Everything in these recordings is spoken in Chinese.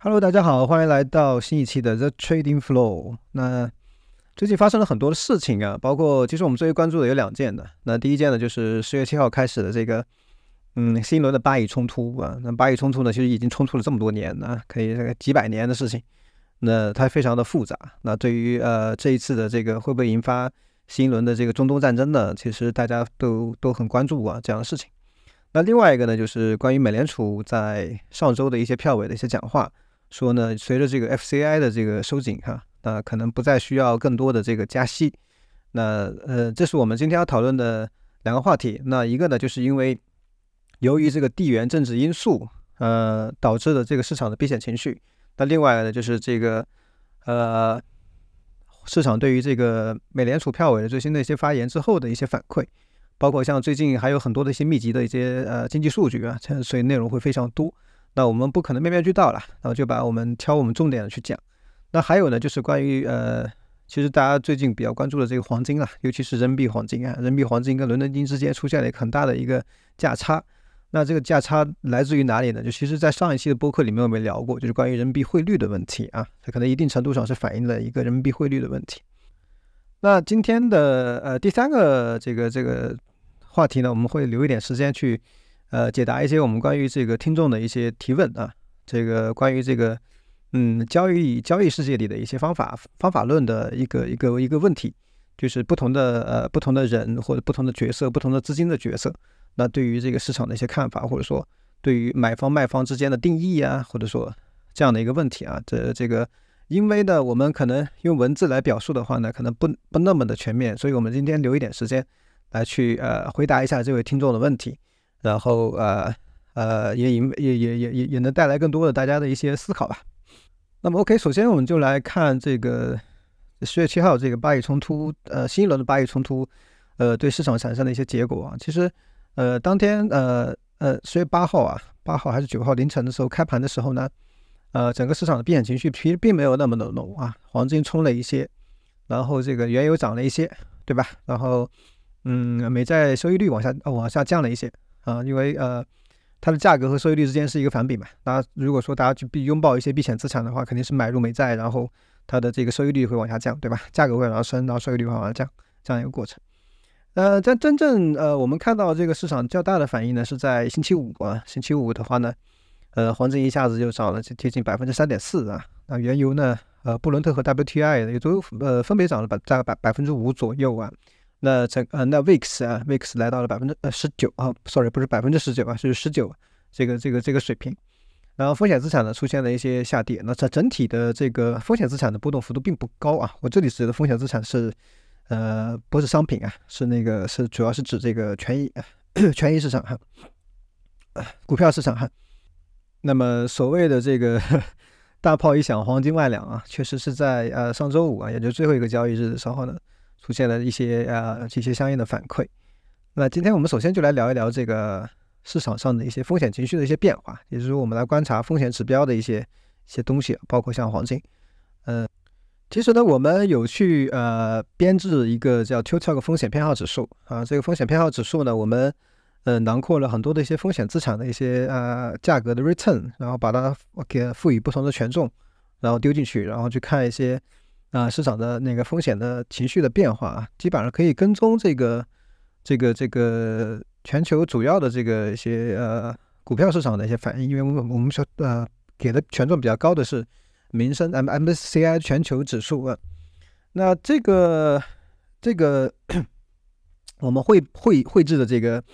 Hello，大家好，欢迎来到新一期的 The Trading Flow。那最近发生了很多的事情啊，包括其实我们最为关注的有两件的。那第一件呢，就是十月七号开始的这个，嗯，新一轮的巴以冲突啊。那巴以冲突呢，其实已经冲突了这么多年了，可以这个几百年的事情。那它非常的复杂。那对于呃这一次的这个会不会引发新一轮的这个中东战争呢？其实大家都都很关注啊这样的事情。那另外一个呢，就是关于美联储在上周的一些票委的一些讲话。说呢，随着这个 FCI 的这个收紧哈，那可能不再需要更多的这个加息。那呃，这是我们今天要讨论的两个话题。那一个呢，就是因为由于这个地缘政治因素，呃，导致的这个市场的避险情绪。那另外呢，就是这个呃，市场对于这个美联储票委的最新的一些发言之后的一些反馈，包括像最近还有很多的一些密集的一些呃经济数据啊，所以内容会非常多。那我们不可能面面俱到了，然后就把我们挑我们重点的去讲。那还有呢，就是关于呃，其实大家最近比较关注的这个黄金啊，尤其是人民币黄金啊，人民币黄金跟伦敦金之间出现了一个很大的一个价差。那这个价差来自于哪里呢？就其实，在上一期的播客里面我们聊过，就是关于人民币汇率的问题啊，它可能一定程度上是反映了一个人民币汇率的问题。那今天的呃第三个这个这个话题呢，我们会留一点时间去。呃，解答一些我们关于这个听众的一些提问啊，这个关于这个嗯交易交易世界里的一些方法方法论的一个一个一个问题，就是不同的呃不同的人或者不同的角色、不同的资金的角色，那对于这个市场的一些看法，或者说对于买方卖方之间的定义啊，或者说这样的一个问题啊，这这个因为呢，我们可能用文字来表述的话呢，可能不不那么的全面，所以我们今天留一点时间来去呃回答一下这位听众的问题。然后呃呃也引也也也也也能带来更多的大家的一些思考吧。那么 OK，首先我们就来看这个十月七号这个巴以冲突，呃新一轮的巴以冲突，呃对市场产生的一些结果啊。其实呃当天呃呃十月八号啊八号还是九号凌晨的时候开盘的时候呢，呃整个市场的避险情绪其实并没有那么的浓啊，黄金冲了一些，然后这个原油涨了一些，对吧？然后嗯美债收益率往下呃往下降了一些。啊，因为呃，它的价格和收益率之间是一个反比嘛。那如果说大家去必拥抱一些避险资产的话，肯定是买入美债，然后它的这个收益率会往下降，对吧？价格会往上升，然后收益率会往下降，这样一个过程。呃，在真正呃，我们看到这个市场较大的反应呢，是在星期五啊。星期五的话呢，呃，黄金一下子就涨了接近百分之三点四啊。那原油呢，呃，布伦特和 WTI 也都呃分别涨了百大概百百分之五左右啊。那整呃，那 VIX 啊，VIX 来到了百分之呃十九啊，sorry 不是百分之十九啊，是十九这个这个这个水平。然后风险资产呢出现了一些下跌，那这整体的这个风险资产的波动幅度并不高啊。我这里指的风险资产是呃不是商品啊，是那个是主要是指这个权益 权益市场哈，股票市场哈。那么所谓的这个 大炮一响，黄金万两啊，确实是在呃上周五啊，也就最后一个交易日的时候呢。出现了一些呃一些相应的反馈。那今天我们首先就来聊一聊这个市场上的一些风险情绪的一些变化，也就是说我们来观察风险指标的一些一些东西，包括像黄金。嗯，其实呢，我们有去呃编制一个叫 Tiltog 风险偏好指数啊。这个风险偏好指数呢，我们呃囊括了很多的一些风险资产的一些呃价格的 return，然后把它给赋予不同的权重，然后丢进去，然后去看一些。啊，市场的那个风险的情绪的变化啊，基本上可以跟踪这个、这个、这个全球主要的这个一些呃股票市场的一些反应。因为我们我们说呃给的权重比较高的是民生 M M C I 全球指数啊。那这个这个我们会绘绘制的这个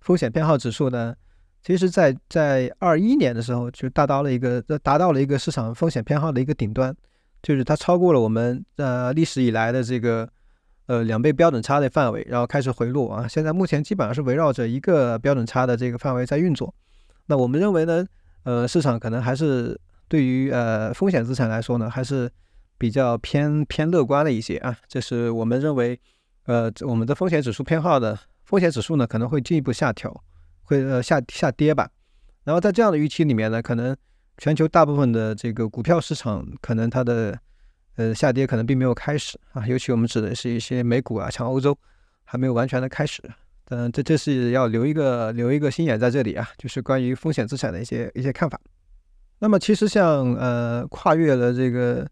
风险偏好指数呢，其实在在二一年的时候就达到了一个达到了一个市场风险偏好的一个顶端。就是它超过了我们呃历史以来的这个呃两倍标准差的范围，然后开始回落啊。现在目前基本上是围绕着一个标准差的这个范围在运作。那我们认为呢，呃，市场可能还是对于呃风险资产来说呢，还是比较偏偏乐观了一些啊。这是我们认为呃我们的风险指数偏好的风险指数呢可能会进一步下调，会呃下下跌吧。然后在这样的预期里面呢，可能。全球大部分的这个股票市场，可能它的呃下跌可能并没有开始啊，尤其我们指的是一些美股啊，像欧洲还没有完全的开始。嗯，这这是要留一个留一个心眼在这里啊，就是关于风险资产的一些一些看法。那么其实像呃跨越了这个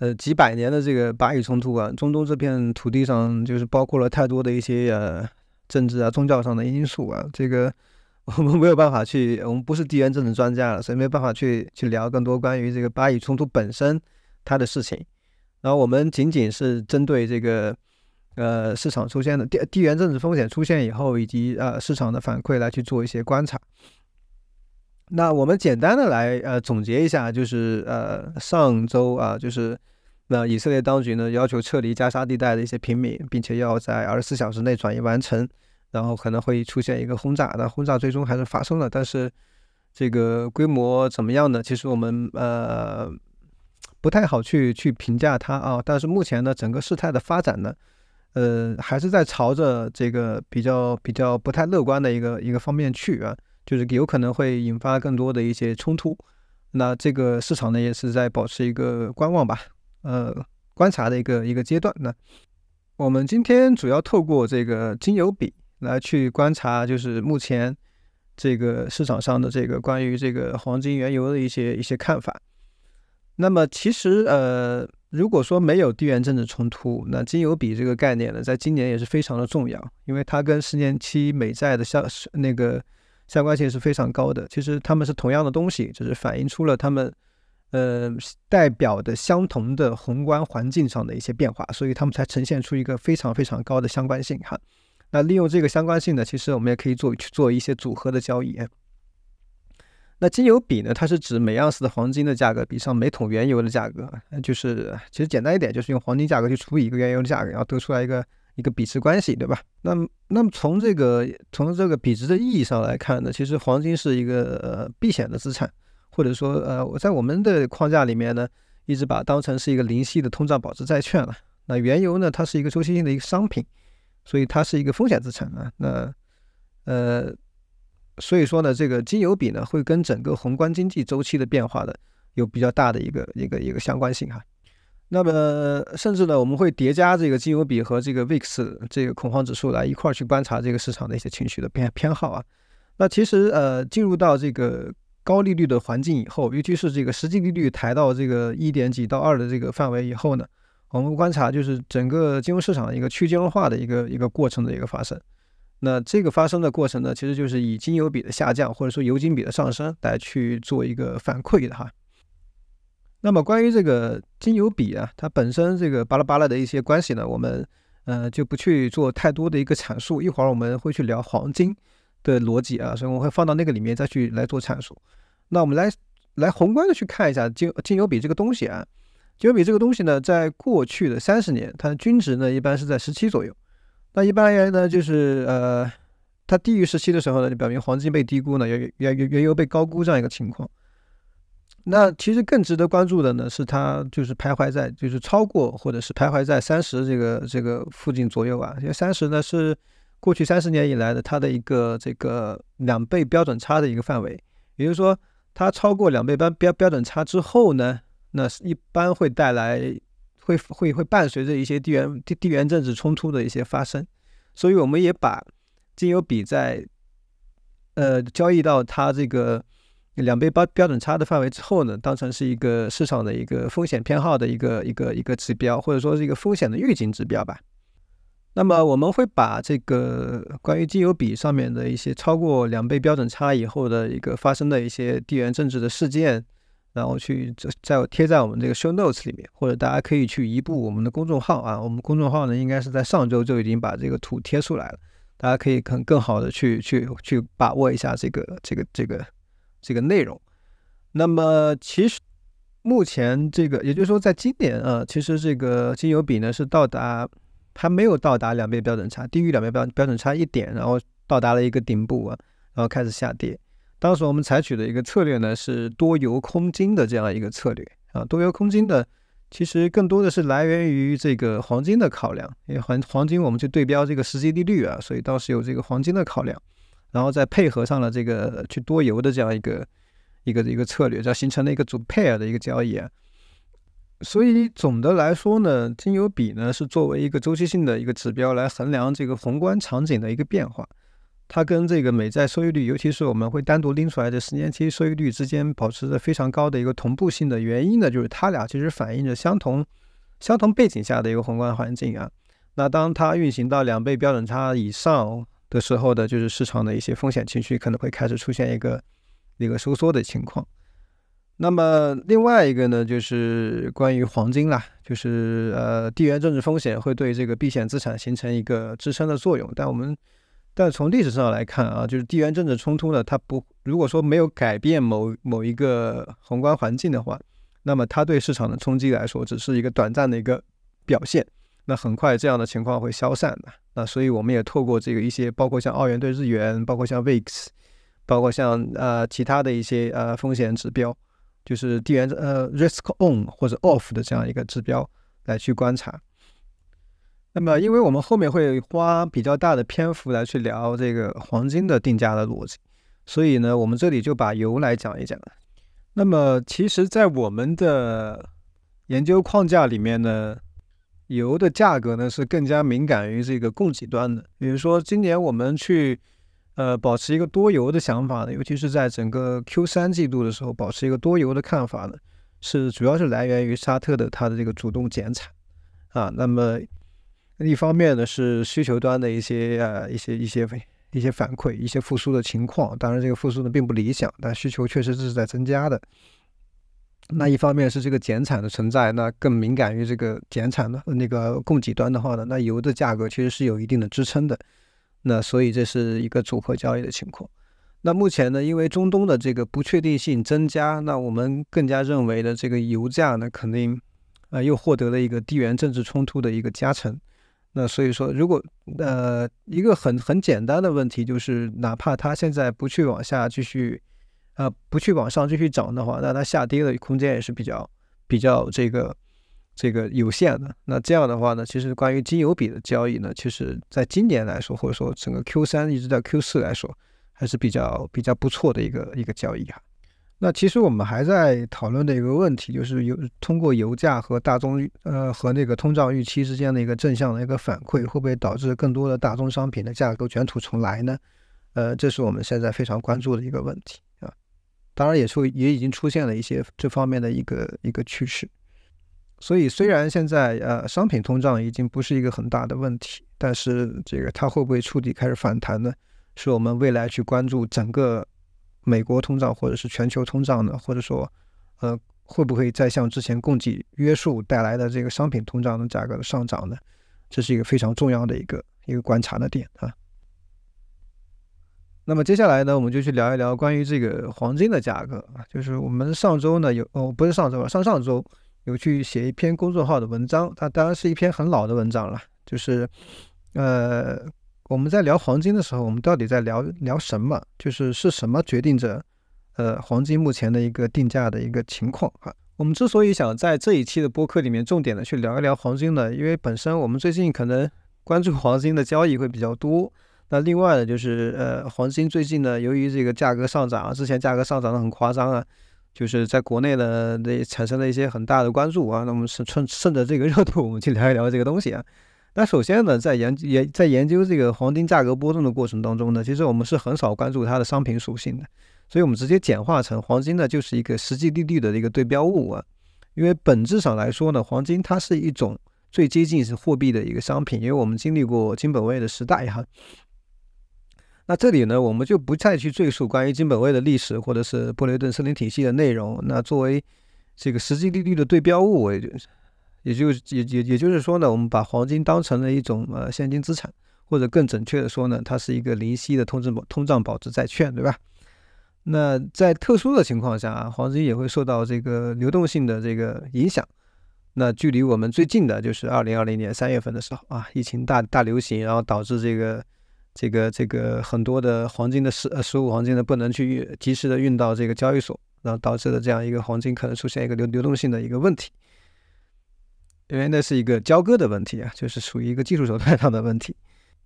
呃几百年的这个巴以冲突啊，中东这片土地上就是包括了太多的一些呃政治啊、宗教上的因素啊，这个我们没有办法去，我们不是地缘政治专家了，所以没有办法去去聊更多关于这个巴以冲突本身它的事情。然后我们仅仅是针对这个呃市场出现的地地缘政治风险出现以后，以及呃市场的反馈来去做一些观察。那我们简单的来呃总结一下，就是呃上周啊，就是那以色列当局呢要求撤离加沙地带的一些平民，并且要在二十四小时内转移完成，然后可能会出现一个轰炸。那轰炸最终还是发生了，但是这个规模怎么样呢？其实我们呃不太好去去评价它啊。但是目前呢，整个事态的发展呢，呃还是在朝着这个比较比较不太乐观的一个一个方面去啊。就是有可能会引发更多的一些冲突，那这个市场呢也是在保持一个观望吧，呃，观察的一个一个阶段。那我们今天主要透过这个金油比来去观察，就是目前这个市场上的这个关于这个黄金、原油的一些一些看法。那么其实呃，如果说没有地缘政治冲突，那金油比这个概念呢，在今年也是非常的重要，因为它跟十年期美债的相那个。相关性是非常高的。其实他们是同样的东西，只是反映出了他们，呃，代表的相同的宏观环境上的一些变化，所以他们才呈现出一个非常非常高的相关性哈。那利用这个相关性呢，其实我们也可以做去做一些组合的交易。那金油比呢，它是指每盎司的黄金的价格比上每桶原油的价格，就是其实简单一点，就是用黄金价格去除以一个原油的价格，然后得出来一个。一个比值关系，对吧？那，那么从这个从这个比值的意义上来看呢，其实黄金是一个呃避险的资产，或者说呃我在我们的框架里面呢，一直把它当成是一个零息的通胀保值债券了。那原油呢，它是一个周期性的一个商品，所以它是一个风险资产啊。那呃，所以说呢，这个金油比呢，会跟整个宏观经济周期的变化的有比较大的一个一个一个相关性哈。那么，甚至呢，我们会叠加这个金油比和这个 VIX 这个恐慌指数来一块儿去观察这个市场的一些情绪的偏偏好啊。那其实呃，进入到这个高利率的环境以后，尤其是这个实际利率抬到这个一点几到二的这个范围以后呢，我们观察就是整个金融市场一个去金融化的一个一个过程的一个发生。那这个发生的过程呢，其实就是以金油比的下降或者说油金比的上升来去做一个反馈的哈。那么关于这个金油比啊，它本身这个巴拉巴拉的一些关系呢，我们呃就不去做太多的一个阐述。一会儿我们会去聊黄金的逻辑啊，所以我会放到那个里面再去来做阐述。那我们来来宏观的去看一下金金油比这个东西啊，金油比这个东西呢，在过去的三十年，它的均值呢一般是在十七左右。那一般而言呢，就是呃它低于十七的时候呢，就表明黄金被低估呢，原原原原油被高估这样一个情况。那其实更值得关注的呢，是它就是徘徊在，就是超过或者是徘徊在三十这个这个附近左右啊。因为三十呢是过去三十年以来的它的一个这个两倍标准差的一个范围，也就是说它超过两倍标标标准差之后呢，那一般会带来会会会伴随着一些地缘地地缘政治冲突的一些发生，所以我们也把金油比在呃交易到它这个。两倍标标准差的范围之后呢，当成是一个市场的一个风险偏好的一个一个一个指标，或者说是一个风险的预警指标吧。那么我们会把这个关于金油比上面的一些超过两倍标准差以后的一个发生的一些地缘政治的事件，然后去在贴在我们这个 show notes 里面，或者大家可以去移步我们的公众号啊，我们公众号呢应该是在上周就已经把这个图贴出来了，大家可以更更好的去去去把握一下这个这个这个。这个内容，那么其实目前这个，也就是说，在今年啊，其实这个金油比呢是到达还没有到达两倍标准差，低于两倍标标准差一点，然后到达了一个顶部啊，然后开始下跌。当时我们采取的一个策略呢是多油空金的这样一个策略啊，多油空金的其实更多的是来源于这个黄金的考量，因为黄黄金我们去对标这个实际利率啊，所以当时有这个黄金的考量。然后再配合上了这个去多油的这样一个一个一个策略，这样形成了一个组 pair 的一个交易啊。所以总的来说呢，金油比呢是作为一个周期性的一个指标来衡量这个宏观场景的一个变化。它跟这个美债收益率，尤其是我们会单独拎出来的十年期收益率之间保持着非常高的一个同步性的原因呢，就是它俩其实反映着相同相同背景下的一个宏观环境啊。那当它运行到两倍标准差以上的时候的，就是市场的一些风险情绪可能会开始出现一个一个收缩的情况。那么另外一个呢，就是关于黄金啦，就是呃地缘政治风险会对这个避险资产形成一个支撑的作用。但我们但从历史上来看啊，就是地缘政治冲突呢，它不如果说没有改变某某一个宏观环境的话，那么它对市场的冲击来说，只是一个短暂的一个表现。那很快这样的情况会消散的。那所以我们也透过这个一些，包括像澳元对日元，包括像 VIX，包括像呃其他的一些呃风险指标。就是地缘呃 risk on 或者 off 的这样一个指标来去观察。那么，因为我们后面会花比较大的篇幅来去聊这个黄金的定价的逻辑，所以呢，我们这里就把油来讲一讲。那么，其实，在我们的研究框架里面呢，油的价格呢是更加敏感于这个供给端的。比如说，今年我们去。呃，保持一个多油的想法呢，尤其是在整个 Q 三季度的时候，保持一个多油的看法呢，是主要是来源于沙特的它的这个主动减产啊。那么一方面呢是需求端的一些呃一些一些一些反馈，一些复苏的情况。当然这个复苏呢并不理想，但需求确实是在增加的。那一方面是这个减产的存在，那更敏感于这个减产的那个供给端的话呢，那油的价格其实是有一定的支撑的。那所以这是一个组合交易的情况。那目前呢，因为中东的这个不确定性增加，那我们更加认为的这个油价呢，肯定呃又获得了一个地缘政治冲突的一个加成。那所以说，如果呃一个很很简单的问题就是，哪怕它现在不去往下继续，呃不去往上继续涨的话，那它下跌的空间也是比较比较这个。这个有限的，那这样的话呢，其实关于金油比的交易呢，其实在今年来说，或者说整个 Q 三一直到 Q 四来说，还是比较比较不错的一个一个交易啊。那其实我们还在讨论的一个问题，就是有通过油价和大宗呃和那个通胀预期之间的一个正向的一个反馈，会不会导致更多的大宗商品的价格卷土重来呢？呃，这是我们现在非常关注的一个问题啊。当然，也出也已经出现了一些这方面的一个一个趋势。所以，虽然现在呃商品通胀已经不是一个很大的问题，但是这个它会不会触底开始反弹呢？是我们未来去关注整个美国通胀或者是全球通胀呢？或者说，呃，会不会再像之前供给约束带来的这个商品通胀的价格的上涨呢？这是一个非常重要的一个一个观察的点啊。那么接下来呢，我们就去聊一聊关于这个黄金的价格啊，就是我们上周呢有哦，不是上周吧，上上周。有去写一篇公众号的文章，它当然是一篇很老的文章了。就是，呃，我们在聊黄金的时候，我们到底在聊聊什么？就是是什么决定着，呃，黄金目前的一个定价的一个情况啊？我们之所以想在这一期的播客里面重点的去聊一聊黄金呢，因为本身我们最近可能关注黄金的交易会比较多。那另外呢，就是呃，黄金最近呢，由于这个价格上涨啊，之前价格上涨的很夸张啊。就是在国内呢那产生了一些很大的关注啊，那么是趁趁着这个热度，我们去聊一聊这个东西啊。那首先呢，在研研在研究这个黄金价格波动的过程当中呢，其实我们是很少关注它的商品属性的，所以我们直接简化成黄金呢就是一个实际利率的一个对标物啊。因为本质上来说呢，黄金它是一种最接近是货币的一个商品，因为我们经历过金本位的时代哈。那这里呢，我们就不再去赘述关于金本位的历史，或者是布雷顿森林体系的内容。那作为这个实际利率的对标物，我也就也就也也也就是说呢，我们把黄金当成了一种呃现金资产，或者更准确的说呢，它是一个零息的通胀保通胀保值债券，对吧？那在特殊的情况下啊，黄金也会受到这个流动性的这个影响。那距离我们最近的就是二零二零年三月份的时候啊，疫情大大流行，然后导致这个。这个这个很多的黄金的实呃实物黄金呢不能去及时的运到这个交易所，然后导致了这样一个黄金可能出现一个流流动性的一个问题，因为那是一个交割的问题啊，就是属于一个技术手段上的问题。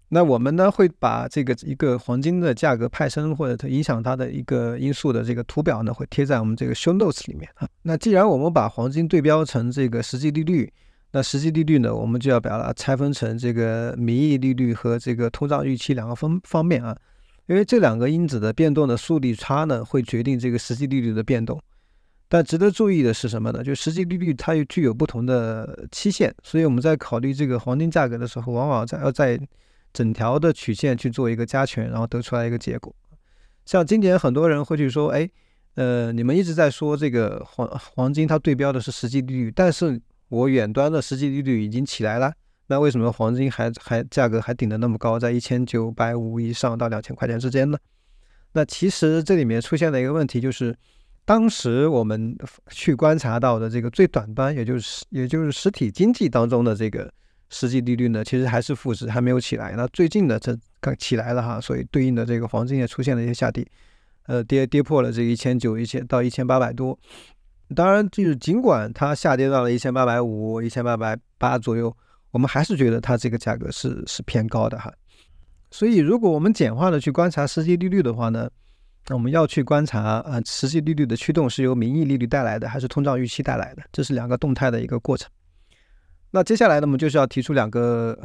那我们呢会把这个一个黄金的价格派生或者它影响它的一个因素的这个图表呢会贴在我们这个 show notes 里面啊。那既然我们把黄金对标成这个实际利率。那实际利率呢？我们就要把它拆分成这个名义利率和这个通胀预期两个分方面啊。因为这两个因子的变动的速率差呢，会决定这个实际利率的变动。但值得注意的是什么呢？就实际利率它又具有不同的期限，所以我们在考虑这个黄金价格的时候，往往在要在整条的曲线去做一个加权，然后得出来一个结果。像今年很多人会去说，哎，呃，你们一直在说这个黄黄金它对标的是实际利率，但是我远端的实际利率已经起来了，那为什么黄金还还价格还顶得那么高，在一千九百五以上到两千块钱之间呢？那其实这里面出现的一个问题就是。当时我们去观察到的这个最短端，也就是也就是实体经济当中的这个实际利率呢，其实还是负值，还没有起来。那最近呢，这刚起来了哈，所以对应的这个黄金也出现了一些下跌，呃，跌跌破了这一千九、一千到一千八百多。当然，就是尽管它下跌到了一千八百五、一千八百八左右，我们还是觉得它这个价格是是偏高的哈。所以，如果我们简化的去观察实际利率的话呢？那我们要去观察，呃，实际利率的驱动是由名义利率带来的，还是通胀预期带来的？这是两个动态的一个过程。那接下来呢，我们就是要提出两个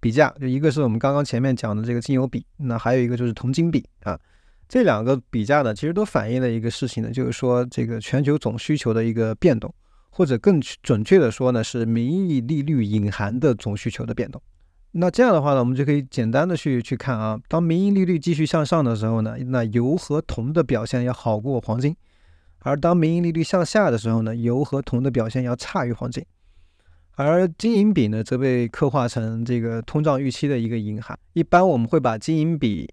比价，就一个是我们刚刚前面讲的这个金油比，那还有一个就是铜金比啊。这两个比价呢，其实都反映了一个事情呢，就是说这个全球总需求的一个变动，或者更准确的说呢，是名义利率隐含的总需求的变动。那这样的话呢，我们就可以简单的去去看啊，当名义利率继续向上的时候呢，那油和铜的表现要好过黄金；而当名义利率向下的时候呢，油和铜的表现要差于黄金。而金银比呢，则被刻画成这个通胀预期的一个隐含。一般我们会把金银比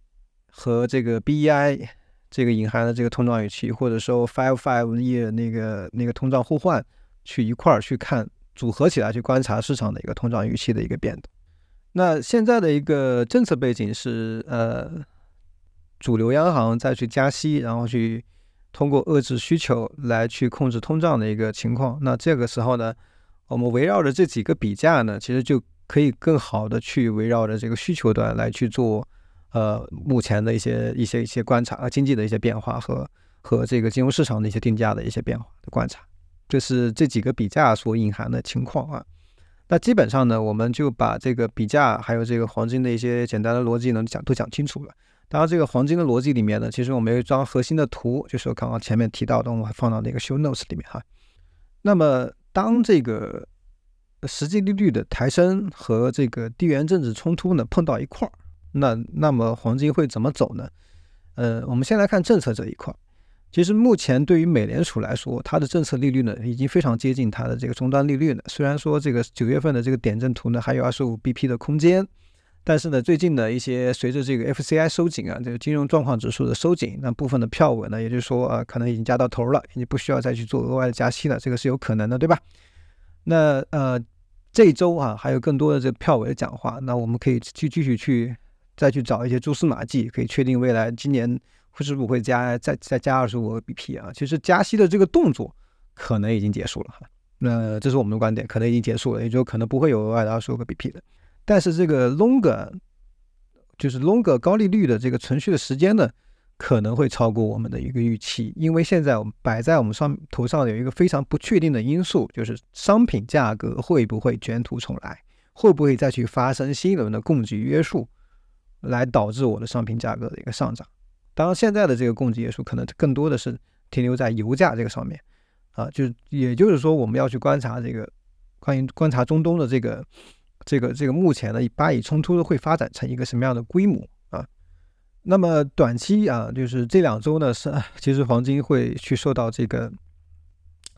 和这个 BEI 这个隐含的这个通胀预期，或者说 Five Five Year 那个那个通胀互换去一块儿去看，组合起来去观察市场的一个通胀预期的一个变动。那现在的一个政策背景是，呃，主流央行再去加息，然后去通过遏制需求来去控制通胀的一个情况。那这个时候呢，我们围绕着这几个比价呢，其实就可以更好的去围绕着这个需求端来去做，呃，目前的一些一些一些观察啊，经济的一些变化和和这个金融市场的一些定价的一些变化的观察，这是这几个比价所隐含的情况啊。那基本上呢，我们就把这个比价还有这个黄金的一些简单的逻辑呢讲都讲清楚了。当然，这个黄金的逻辑里面呢，其实我们有一张核心的图，就是我刚刚前面提到的，我们还放到那个 show notes 里面哈。那么，当这个实际利率的抬升和这个地缘政治冲突呢碰到一块儿，那那么黄金会怎么走呢？呃，我们先来看政策这一块。其实目前对于美联储来说，它的政策利率呢已经非常接近它的这个终端利率了。虽然说这个九月份的这个点阵图呢还有二十五 BP 的空间，但是呢最近的一些随着这个 FCI 收紧啊，这个金融状况指数的收紧，那部分的票稳呢，也就是说啊可能已经加到头了，已经不需要再去做额外的加息了，这个是有可能的，对吧？那呃这周啊还有更多的这个票委的讲话，那我们可以去继续去再去找一些蛛丝马迹，可以确定未来今年。会是不会加再再加二十五个 BP 啊？其实加息的这个动作可能已经结束了哈。那这是我们的观点，可能已经结束了，也就可能不会有额外的二十五个 BP 的。但是这个 longer 就是 longer 高利率的这个存续的时间呢，可能会超过我们的一个预期，因为现在我们摆在我们上头上有一个非常不确定的因素，就是商品价格会不会卷土重来，会不会再去发生新一轮的供给约束，来导致我的商品价格的一个上涨。当然，现在的这个供给约束可能更多的是停留在油价这个上面，啊，就也就是说，我们要去观察这个关于观察中东的这个这个这个目前的巴以冲突会发展成一个什么样的规模啊？那么短期啊，就是这两周呢，是其实黄金会去受到这个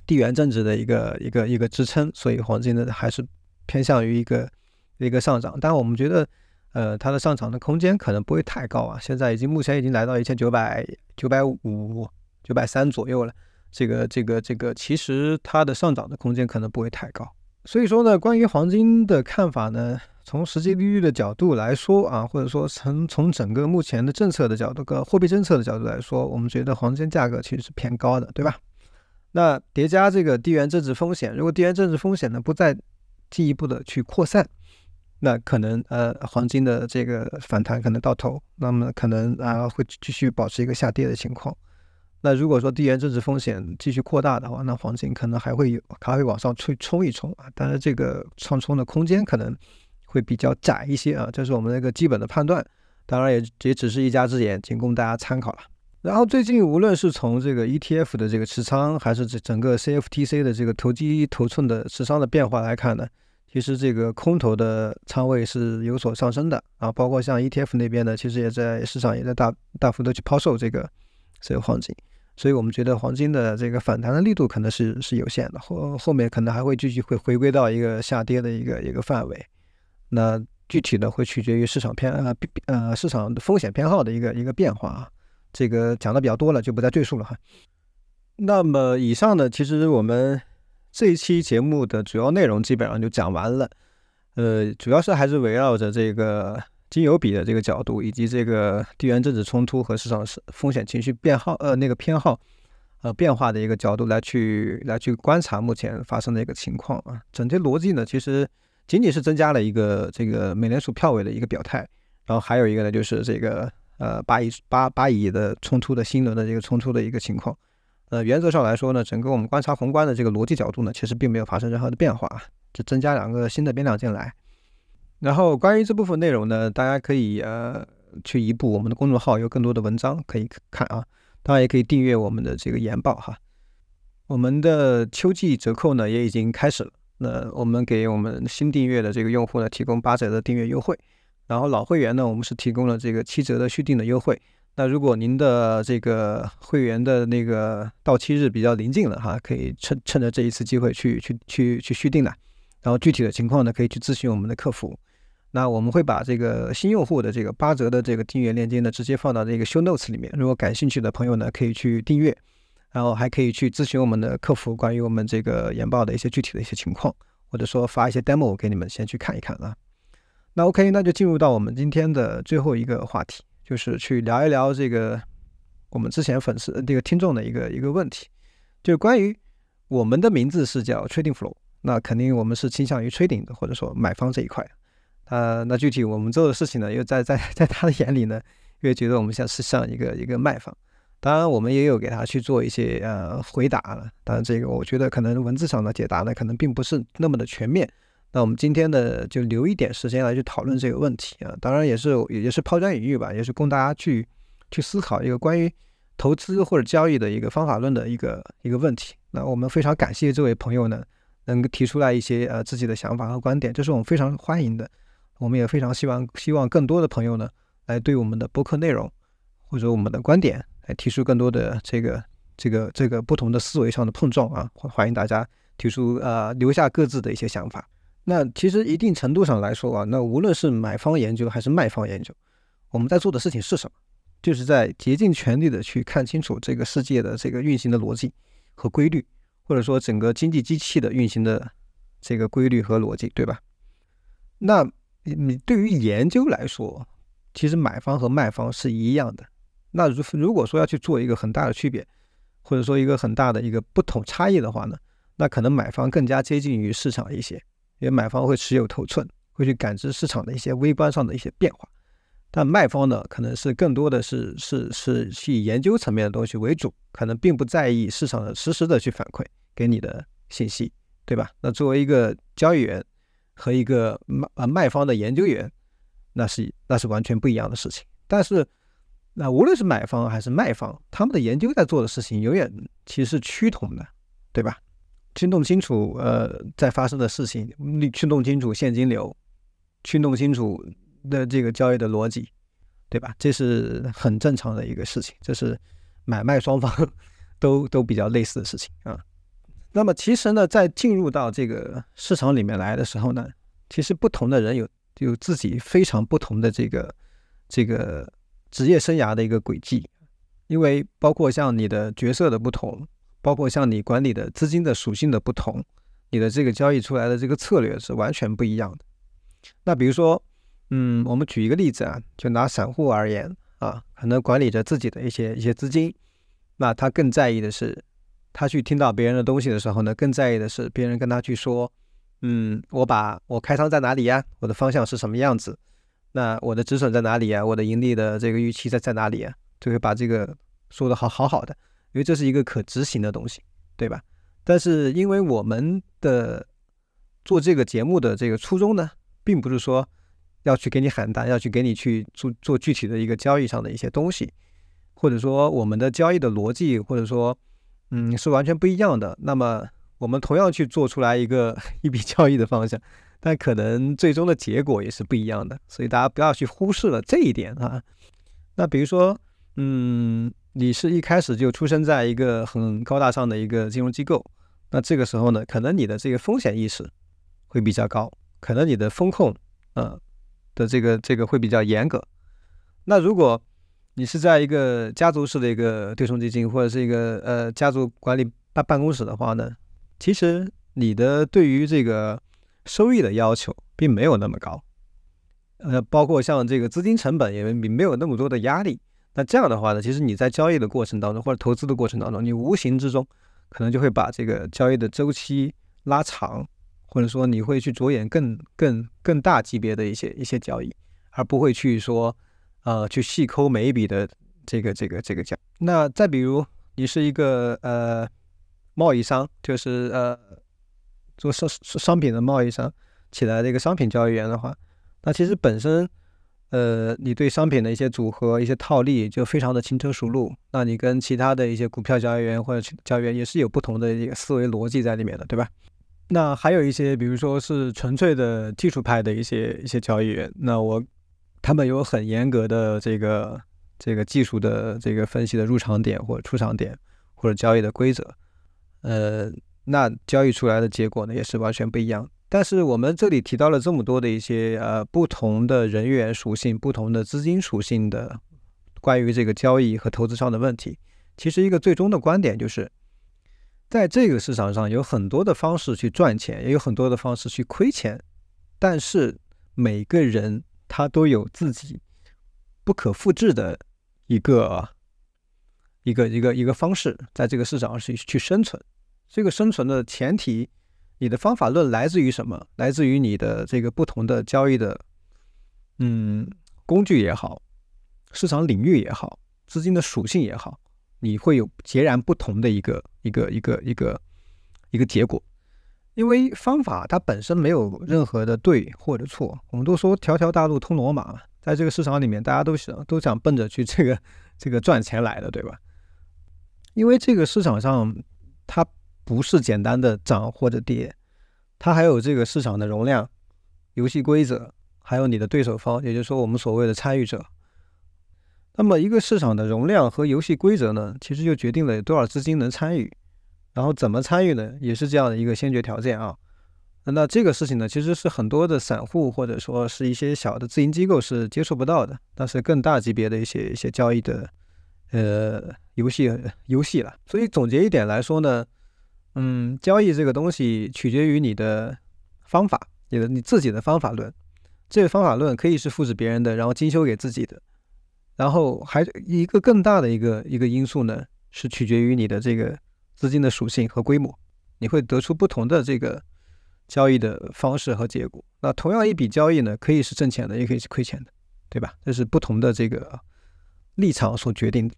地缘政治的一个一个一个支撑，所以黄金呢还是偏向于一个一个上涨。但我们觉得。呃，它的上涨的空间可能不会太高啊，现在已经目前已经来到一千九百九百五九百三左右了。这个这个这个，其实它的上涨的空间可能不会太高。所以说呢，关于黄金的看法呢，从实际利率的角度来说啊，或者说从从整个目前的政策的角度，个货币政策的角度来说，我们觉得黄金价格其实是偏高的，对吧？那叠加这个地缘政治风险，如果地缘政治风险呢不再进一步的去扩散。那可能呃，黄金的这个反弹可能到头，那么可能啊会继续保持一个下跌的情况。那如果说地缘政治风险继续扩大的话，那黄金可能还会有还会往上冲冲一冲啊，但是这个上冲的空间可能会比较窄一些啊，这是我们那个基本的判断。当然也也只是一家之言，仅供大家参考了。然后最近无论是从这个 ETF 的这个持仓，还是这整个 CFTC 的这个投机头寸的持仓的变化来看呢，其实这个空头的仓位是有所上升的啊，包括像 ETF 那边呢，其实也在市场也在大大幅的去抛售这个这个黄金，所以我们觉得黄金的这个反弹的力度可能是是有限的，后后面可能还会继续会回归到一个下跌的一个一个范围，那具体的会取决于市场偏呃呃市场风险偏好的一个一个变化啊。这个讲的比较多了，就不再赘述了哈。那么以上呢，其实我们这一期节目的主要内容基本上就讲完了。呃，主要是还是围绕着这个金油比的这个角度，以及这个地缘政治冲突和市场是风险情绪变好呃那个偏好呃变化的一个角度来去来去观察目前发生的一个情况啊。整体逻辑呢，其实仅仅是增加了一个这个美联储票委的一个表态，然后还有一个呢，就是这个。呃，巴以巴巴以的冲突的新轮的这个冲突的一个情况，呃，原则上来说呢，整个我们观察宏观的这个逻辑角度呢，其实并没有发生任何的变化，就增加两个新的变量进来。然后关于这部分内容呢，大家可以呃去移步我们的公众号，有更多的文章可以看啊。当然也可以订阅我们的这个研报哈。我们的秋季折扣呢也已经开始了，那我们给我们新订阅的这个用户呢提供八折的订阅优惠。然后老会员呢，我们是提供了这个七折的续订的优惠。那如果您的这个会员的那个到期日比较临近了哈，可以趁趁着这一次机会去去去去续订的。然后具体的情况呢，可以去咨询我们的客服。那我们会把这个新用户的这个八折的这个订阅链接呢，直接放到这个 show notes 里面。如果感兴趣的朋友呢，可以去订阅，然后还可以去咨询我们的客服关于我们这个研报的一些具体的一些情况，或者说发一些 demo 给你们先去看一看啊。那 OK，那就进入到我们今天的最后一个话题，就是去聊一聊这个我们之前粉丝这个听众的一个一个问题，就关于我们的名字是叫 Trading Flow，那肯定我们是倾向于 Trading 的，或者说买方这一块。啊，那具体我们做的事情呢，又在在在他的眼里呢，越觉得我们像是像一个一个卖方。当然，我们也有给他去做一些呃回答了，当然这个我觉得可能文字上的解答呢，可能并不是那么的全面。那我们今天呢，就留一点时间来去讨论这个问题啊，当然也是也是抛砖引玉吧，也是供大家去去思考一个关于投资或者交易的一个方法论的一个一个问题。那我们非常感谢这位朋友呢，能够提出来一些呃自己的想法和观点，这是我们非常欢迎的。我们也非常希望希望更多的朋友呢，来对我们的播客内容或者我们的观点来提出更多的这个这个这个不同的思维上的碰撞啊，欢迎大家提出呃留下各自的一些想法。那其实一定程度上来说啊，那无论是买方研究还是卖方研究，我们在做的事情是什么？就是在竭尽全力的去看清楚这个世界的这个运行的逻辑和规律，或者说整个经济机器的运行的这个规律和逻辑，对吧？那你对于研究来说，其实买方和卖方是一样的。那如如果说要去做一个很大的区别，或者说一个很大的一个不同差异的话呢，那可能买方更加接近于市场一些。因为买方会持有头寸，会去感知市场的一些微观上的一些变化，但卖方呢，可能是更多的是是是去研究层面的东西为主，可能并不在意市场的实时的去反馈给你的信息，对吧？那作为一个交易员和一个卖呃卖方的研究员，那是那是完全不一样的事情。但是，那无论是买方还是卖方，他们的研究在做的事情永远其实是趋同的，对吧？去弄清楚，呃，在发生的事情，你去弄清楚现金流，去弄清楚的这个交易的逻辑，对吧？这是很正常的一个事情，这是买卖双方都 都比较类似的事情啊。那么其实呢，在进入到这个市场里面来的时候呢，其实不同的人有有自己非常不同的这个这个职业生涯的一个轨迹，因为包括像你的角色的不同。包括像你管理的资金的属性的不同，你的这个交易出来的这个策略是完全不一样的。那比如说，嗯，我们举一个例子啊，就拿散户而言啊，可能管理着自己的一些一些资金，那他更在意的是，他去听到别人的东西的时候呢，更在意的是别人跟他去说，嗯，我把我开仓在哪里呀？我的方向是什么样子？那我的止损在哪里呀？我的盈利的这个预期在在哪里呀？就会把这个说的好好好的。因为这是一个可执行的东西，对吧？但是因为我们的做这个节目的这个初衷呢，并不是说要去给你喊单，要去给你去做做具体的一个交易上的一些东西，或者说我们的交易的逻辑，或者说嗯是完全不一样的。那么我们同样去做出来一个 一笔交易的方向，但可能最终的结果也是不一样的。所以大家不要去忽视了这一点啊。那比如说，嗯，你是一开始就出生在一个很高大上的一个金融机构，那这个时候呢，可能你的这个风险意识会比较高，可能你的风控，呃的这个这个会比较严格。那如果你是在一个家族式的一个对冲基金，或者是一个呃家族管理办办公室的话呢，其实你的对于这个收益的要求并没有那么高。呃，包括像这个资金成本也没没有那么多的压力。那这样的话呢，其实你在交易的过程当中，或者投资的过程当中，你无形之中可能就会把这个交易的周期拉长，或者说你会去着眼更更更大级别的一些一些交易，而不会去说呃去细抠每一笔的这个这个这个交。那再比如你是一个呃贸易商，就是呃做商商品的贸易商起来的一个商品交易员的话。那其实本身，呃，你对商品的一些组合、一些套利就非常的轻车熟路。那你跟其他的一些股票交易员或者交易员也是有不同的一个思维逻辑在里面的，对吧？那还有一些，比如说是纯粹的技术派的一些一些交易员，那我他们有很严格的这个这个技术的这个分析的入场点或者出场点或者交易的规则，呃，那交易出来的结果呢也是完全不一样。但是我们这里提到了这么多的一些呃不同的人员属性、不同的资金属性的关于这个交易和投资上的问题，其实一个最终的观点就是，在这个市场上有很多的方式去赚钱，也有很多的方式去亏钱，但是每个人他都有自己不可复制的一个一个一个一个方式，在这个市场上去去生存。这个生存的前提。你的方法论来自于什么？来自于你的这个不同的交易的，嗯，工具也好，市场领域也好，资金的属性也好，你会有截然不同的一个一个一个一个一个结果。因为方法它本身没有任何的对或者错。我们都说条条大路通罗马嘛，在这个市场里面，大家都想都想奔着去这个这个赚钱来的，对吧？因为这个市场上它。不是简单的涨或者跌，它还有这个市场的容量、游戏规则，还有你的对手方，也就是说我们所谓的参与者。那么一个市场的容量和游戏规则呢，其实就决定了有多少资金能参与，然后怎么参与呢，也是这样的一个先决条件啊。那这个事情呢，其实是很多的散户或者说是一些小的自营机构是接触不到的，但是更大级别的一些一些交易的呃游戏游戏了。所以总结一点来说呢。嗯，交易这个东西取决于你的方法，你的你自己的方法论。这个方法论可以是复制别人的，然后精修给自己的。然后还一个更大的一个一个因素呢，是取决于你的这个资金的属性和规模，你会得出不同的这个交易的方式和结果。那同样一笔交易呢，可以是挣钱的，也可以是亏钱的，对吧？这是不同的这个立场所决定。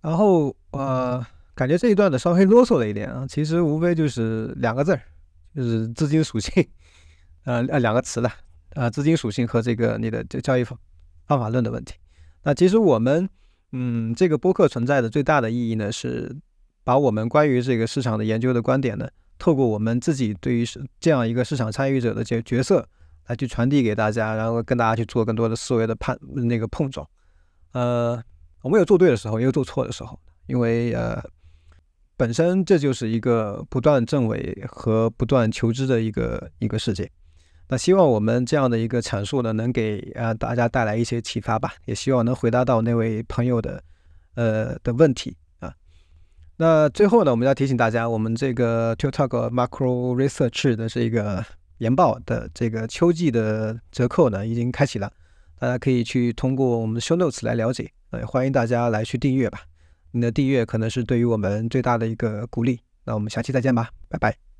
然后呃。感觉这一段的稍微啰嗦了一点啊，其实无非就是两个字儿，就是资金属性，呃呃两个词了，啊资金属性和这个你的这交易方方法论的问题。那其实我们嗯这个播客存在的最大的意义呢，是把我们关于这个市场的研究的观点呢，透过我们自己对于是这样一个市场参与者的这角色来去传递给大家，然后跟大家去做更多的思维的判那个碰撞。呃，我们有做对的时候，也有做错的时候，因为呃。本身这就是一个不断证伪和不断求知的一个一个世界。那希望我们这样的一个阐述呢，能给啊大家带来一些启发吧。也希望能回答到那位朋友的呃的问题啊。那最后呢，我们要提醒大家，我们这个 TikTok Macro Research 的这个研报的这个秋季的折扣呢，已经开启了，大家可以去通过我们的 Show Notes 来了解。呃，欢迎大家来去订阅吧。你的订阅可能是对于我们最大的一个鼓励。那我们下期再见吧，拜拜。